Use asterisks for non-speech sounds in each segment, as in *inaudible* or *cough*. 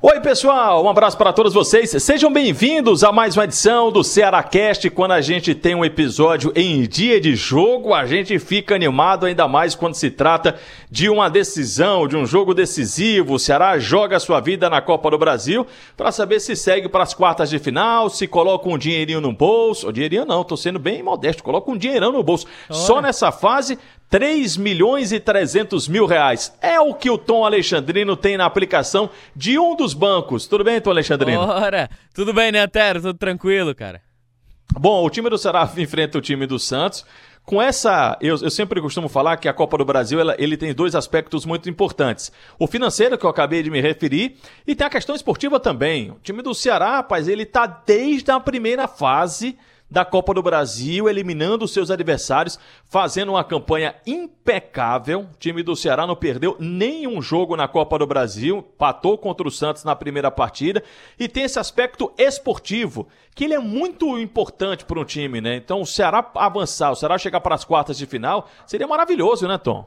Oi, pessoal, um abraço para todos vocês. Sejam bem-vindos a mais uma edição do Cearacast. Quando a gente tem um episódio em dia de jogo, a gente fica animado ainda mais quando se trata de uma decisão, de um jogo decisivo. O Ceará joga a sua vida na Copa do Brasil para saber se segue para as quartas de final, se coloca um dinheirinho no bolso. O dinheirinho não, tô sendo bem modesto, coloca um dinheirão no bolso. Olha. Só nessa fase 3 milhões e 300 mil reais. É o que o Tom Alexandrino tem na aplicação de um dos bancos. Tudo bem, Tom Alexandrino? Ora, tudo bem, né, Tero? Tudo tranquilo, cara. Bom, o time do Ceará *laughs* enfrenta o time do Santos. Com essa, eu, eu, sempre costumo falar que a Copa do Brasil ela, ele tem dois aspectos muito importantes. O financeiro, que eu acabei de me referir, e tem a questão esportiva também. O time do Ceará, rapaz, ele tá desde a primeira fase da Copa do Brasil, eliminando seus adversários, fazendo uma campanha impecável. O time do Ceará não perdeu nenhum jogo na Copa do Brasil, patou contra o Santos na primeira partida e tem esse aspecto esportivo, que ele é muito importante para um time, né? Então, o Ceará avançar, o Ceará chegar para as quartas de final, seria maravilhoso, né, Tom?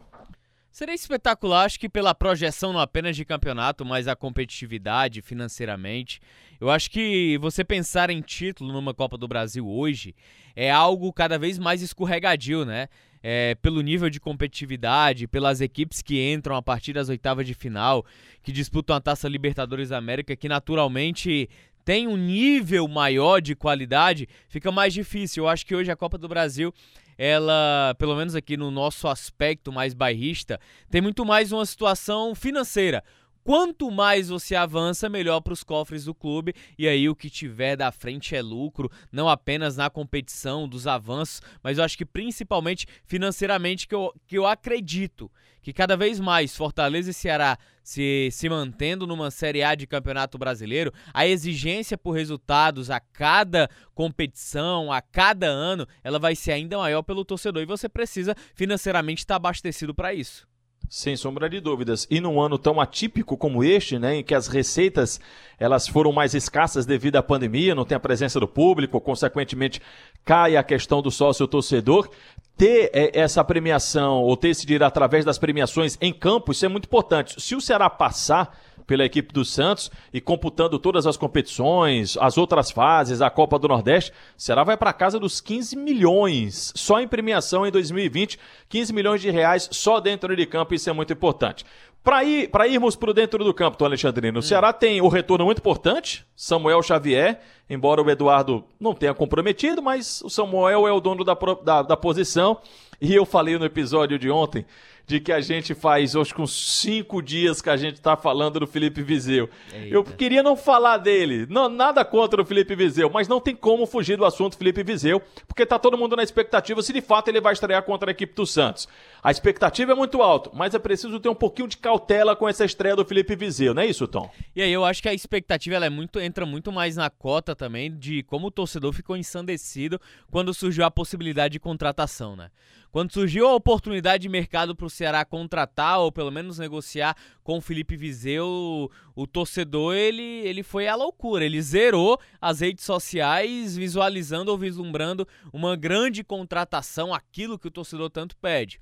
Seria espetacular, acho que pela projeção não apenas de campeonato, mas a competitividade financeiramente. Eu acho que você pensar em título numa Copa do Brasil hoje é algo cada vez mais escorregadio, né? É, pelo nível de competitividade, pelas equipes que entram a partir das oitavas de final, que disputam a Taça Libertadores da América, que naturalmente tem um nível maior de qualidade, fica mais difícil. Eu acho que hoje a Copa do Brasil ela, pelo menos aqui no nosso aspecto mais bairrista, tem muito mais uma situação financeira. Quanto mais você avança, melhor para os cofres do clube. E aí o que tiver da frente é lucro, não apenas na competição, dos avanços, mas eu acho que principalmente financeiramente que eu, que eu acredito que cada vez mais Fortaleza e Ceará se, se mantendo numa Série A de Campeonato Brasileiro, a exigência por resultados a cada competição, a cada ano, ela vai ser ainda maior pelo torcedor e você precisa financeiramente estar abastecido para isso. Sem sombra de dúvidas. E num ano tão atípico como este, né, em que as receitas elas foram mais escassas devido à pandemia, não tem a presença do público, consequentemente cai a questão do sócio torcedor, ter é, essa premiação ou ter esse direito através das premiações em campo, isso é muito importante. Se o Ceará passar pela equipe do Santos e computando todas as competições, as outras fases, a Copa do Nordeste, o Ceará vai para casa dos 15 milhões só em premiação em 2020, 15 milhões de reais só dentro de campo, isso é muito importante. Para ir, para irmos para dentro do campo, Alexandrino, o Ceará tem o retorno muito importante, Samuel Xavier, embora o Eduardo não tenha comprometido, mas o Samuel é o dono da, da, da posição. E eu falei no episódio de ontem de que a gente faz, hoje com cinco dias que a gente está falando do Felipe Vizeu. Eita. Eu queria não falar dele, não, nada contra o Felipe Vizeu, mas não tem como fugir do assunto Felipe Vizeu, porque tá todo mundo na expectativa se de fato ele vai estrear contra a equipe do Santos. A expectativa é muito alta, mas é preciso ter um pouquinho de cautela com essa estreia do Felipe Vizeu, não é isso, Tom? E aí eu acho que a expectativa ela é muito, entra muito mais na cota também de como o torcedor ficou ensandecido quando surgiu a possibilidade de contratação, né? Quando surgiu a oportunidade de mercado para o Ceará contratar ou pelo menos negociar com o Felipe Vizeu, o, torcedor ele, ele foi à loucura. Ele zerou as redes sociais visualizando ou vislumbrando uma grande contratação, aquilo que o torcedor tanto pede.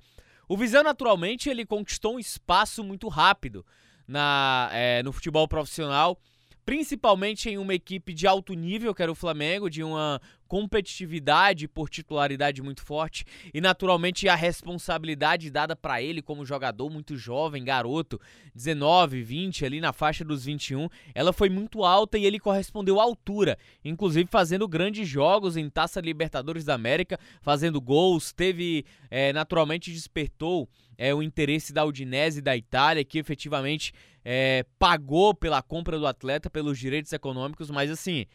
O Viseu, naturalmente, ele conquistou um espaço muito rápido na, é, no futebol profissional principalmente em uma equipe de alto nível, que era o Flamengo, de uma competitividade por titularidade muito forte e naturalmente a responsabilidade dada para ele como jogador muito jovem, garoto, 19, 20 ali na faixa dos 21, ela foi muito alta e ele correspondeu à altura, inclusive fazendo grandes jogos em Taça Libertadores da América, fazendo gols, teve é, naturalmente despertou é, o interesse da Udinese da Itália, que efetivamente é, pagou pela compra do atleta, pelos direitos econômicos, mas assim,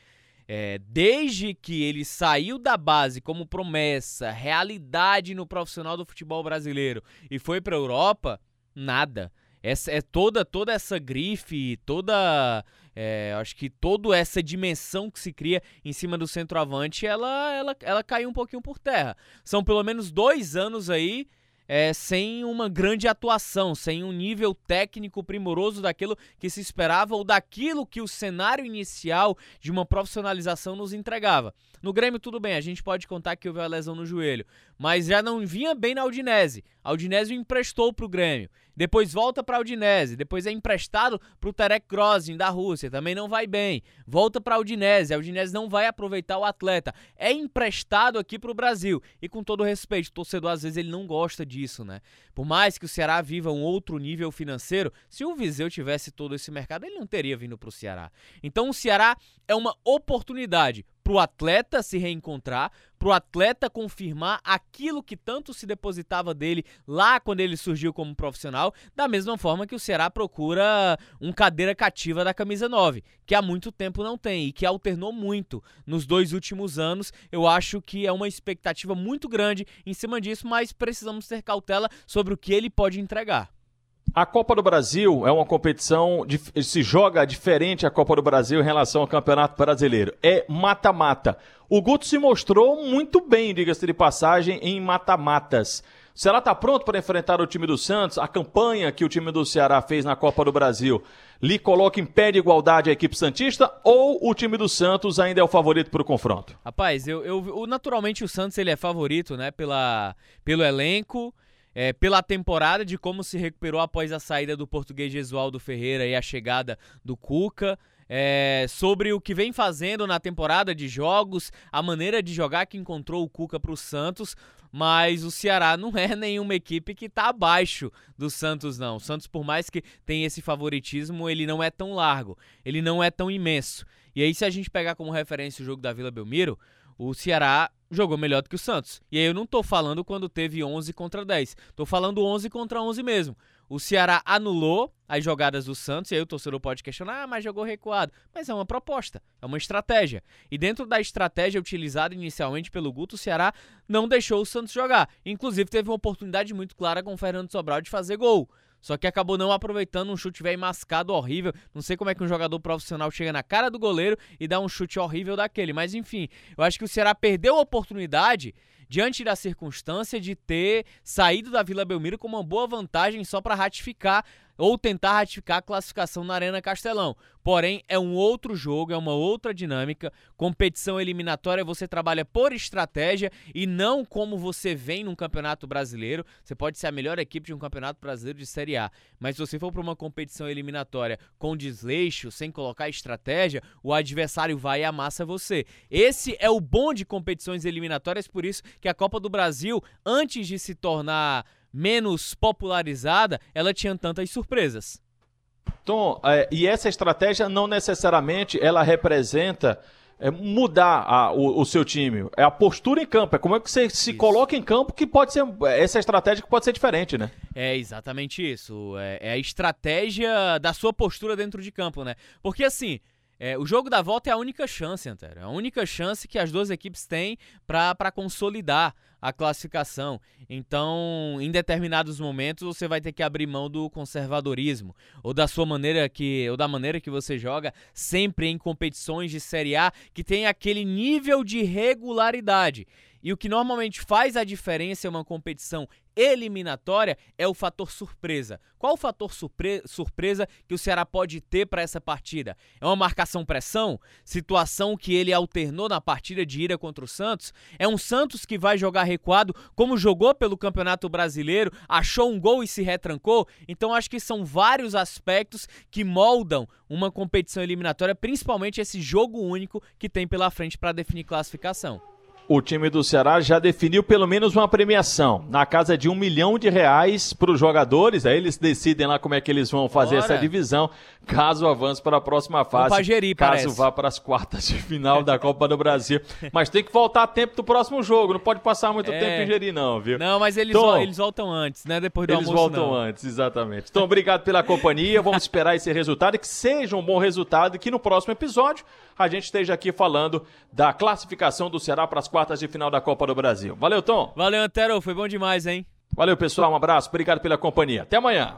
é, desde que ele saiu da base como promessa, realidade no profissional do futebol brasileiro e foi para a Europa, nada. Essa, é toda toda essa grife, toda é, acho que toda essa dimensão que se cria em cima do centroavante, ela, ela, ela caiu um pouquinho por terra. São pelo menos dois anos aí é, sem uma grande atuação, sem um nível técnico primoroso daquilo que se esperava ou daquilo que o cenário inicial de uma profissionalização nos entregava. No Grêmio, tudo bem, a gente pode contar que houve a lesão no joelho, mas já não vinha bem na Udinese. A Udinese o emprestou para o Grêmio. Depois volta para a Udinese, depois é emprestado para o Terek Grozin da Rússia, também não vai bem. Volta para a Udinese, a Udinese não vai aproveitar o atleta. É emprestado aqui para o Brasil. E com todo respeito, o torcedor às vezes ele não gosta disso, né? Por mais que o Ceará viva um outro nível financeiro, se o Viseu tivesse todo esse mercado, ele não teria vindo para o Ceará. Então o Ceará é uma oportunidade para o atleta se reencontrar, para o atleta confirmar aquilo que tanto se depositava dele lá quando ele surgiu como profissional, da mesma forma que o Ceará procura um cadeira cativa da camisa 9, que há muito tempo não tem e que alternou muito nos dois últimos anos. Eu acho que é uma expectativa muito grande em cima disso, mas precisamos ter cautela sobre o que ele pode entregar. A Copa do Brasil é uma competição, se joga diferente a Copa do Brasil em relação ao Campeonato Brasileiro. É mata-mata. O Guto se mostrou muito bem, diga-se de passagem, em mata-matas. O Ceará está pronto para enfrentar o time do Santos? A campanha que o time do Ceará fez na Copa do Brasil lhe coloca em pé de igualdade a equipe Santista ou o time do Santos ainda é o favorito para o confronto? Rapaz, eu, eu, naturalmente o Santos ele é favorito, né? Pela, pelo elenco é, pela temporada, de como se recuperou após a saída do português Gesualdo Ferreira e a chegada do Cuca. É, sobre o que vem fazendo na temporada de jogos, a maneira de jogar que encontrou o Cuca para o Santos, mas o Ceará não é *laughs* nenhuma equipe que está abaixo do Santos, não. O Santos, por mais que tenha esse favoritismo, ele não é tão largo, ele não é tão imenso. E aí, se a gente pegar como referência o jogo da Vila Belmiro, o Ceará jogou melhor do que o Santos. E aí eu não tô falando quando teve 11 contra 10. Tô falando 11 contra 11 mesmo. O Ceará anulou as jogadas do Santos, e aí o torcedor pode questionar, ah, mas jogou recuado. Mas é uma proposta, é uma estratégia. E dentro da estratégia utilizada inicialmente pelo Guto, o Ceará não deixou o Santos jogar. Inclusive teve uma oportunidade muito clara com o Fernando Sobral de fazer gol. Só que acabou não aproveitando um chute velho mascado horrível. Não sei como é que um jogador profissional chega na cara do goleiro e dá um chute horrível daquele. Mas enfim, eu acho que o Ceará perdeu a oportunidade diante da circunstância de ter saído da Vila Belmiro com uma boa vantagem só para ratificar ou tentar ratificar a classificação na Arena Castelão. Porém, é um outro jogo, é uma outra dinâmica. Competição eliminatória, você trabalha por estratégia e não como você vem num campeonato brasileiro. Você pode ser a melhor equipe de um campeonato brasileiro de Série A, mas se você for para uma competição eliminatória com desleixo, sem colocar estratégia, o adversário vai e amassa você. Esse é o bom de competições eliminatórias, por isso que a Copa do Brasil, antes de se tornar menos popularizada, ela tinha tantas surpresas. Tom, é, e essa estratégia não necessariamente ela representa é, mudar a, o, o, seu time. É a postura em campo. É como é que você se isso. coloca em campo que pode ser. Essa estratégia que pode ser diferente, né? É exatamente isso. É, é a estratégia da sua postura dentro de campo, né? Porque assim. É, o jogo da volta é a única chance, Antero. É a única chance que as duas equipes têm para consolidar a classificação. Então, em determinados momentos, você vai ter que abrir mão do conservadorismo ou da sua maneira que ou da maneira que você joga, sempre em competições de Série A que tem aquele nível de regularidade. E o que normalmente faz a diferença em uma competição eliminatória é o fator surpresa. Qual o fator surpre surpresa que o Ceará pode ter para essa partida? É uma marcação-pressão? Situação que ele alternou na partida de ira contra o Santos? É um Santos que vai jogar recuado, como jogou pelo Campeonato Brasileiro, achou um gol e se retrancou? Então acho que são vários aspectos que moldam uma competição eliminatória, principalmente esse jogo único que tem pela frente para definir classificação o time do Ceará já definiu pelo menos uma premiação na casa de um milhão de reais para os jogadores. Aí eles decidem lá como é que eles vão fazer Bora. essa divisão, caso avance para a próxima fase. Gerir, caso parece. vá para as quartas de final da Copa do Brasil. *laughs* Mas tem que voltar a tempo do próximo jogo. Não pode passar muito é... tempo em Gerir, não, viu? Não, mas eles, Tom, eles voltam antes, né? Depois do eles almoço. Eles voltam não. antes, exatamente. Então, obrigado pela companhia. Vamos esperar esse resultado e que seja um bom resultado e que no próximo episódio a gente esteja aqui falando da classificação do Ceará para as quartas de final da Copa do Brasil. Valeu, Tom. Valeu, Antero. Foi bom demais, hein? Valeu, pessoal. Um abraço. Obrigado pela companhia. Até amanhã.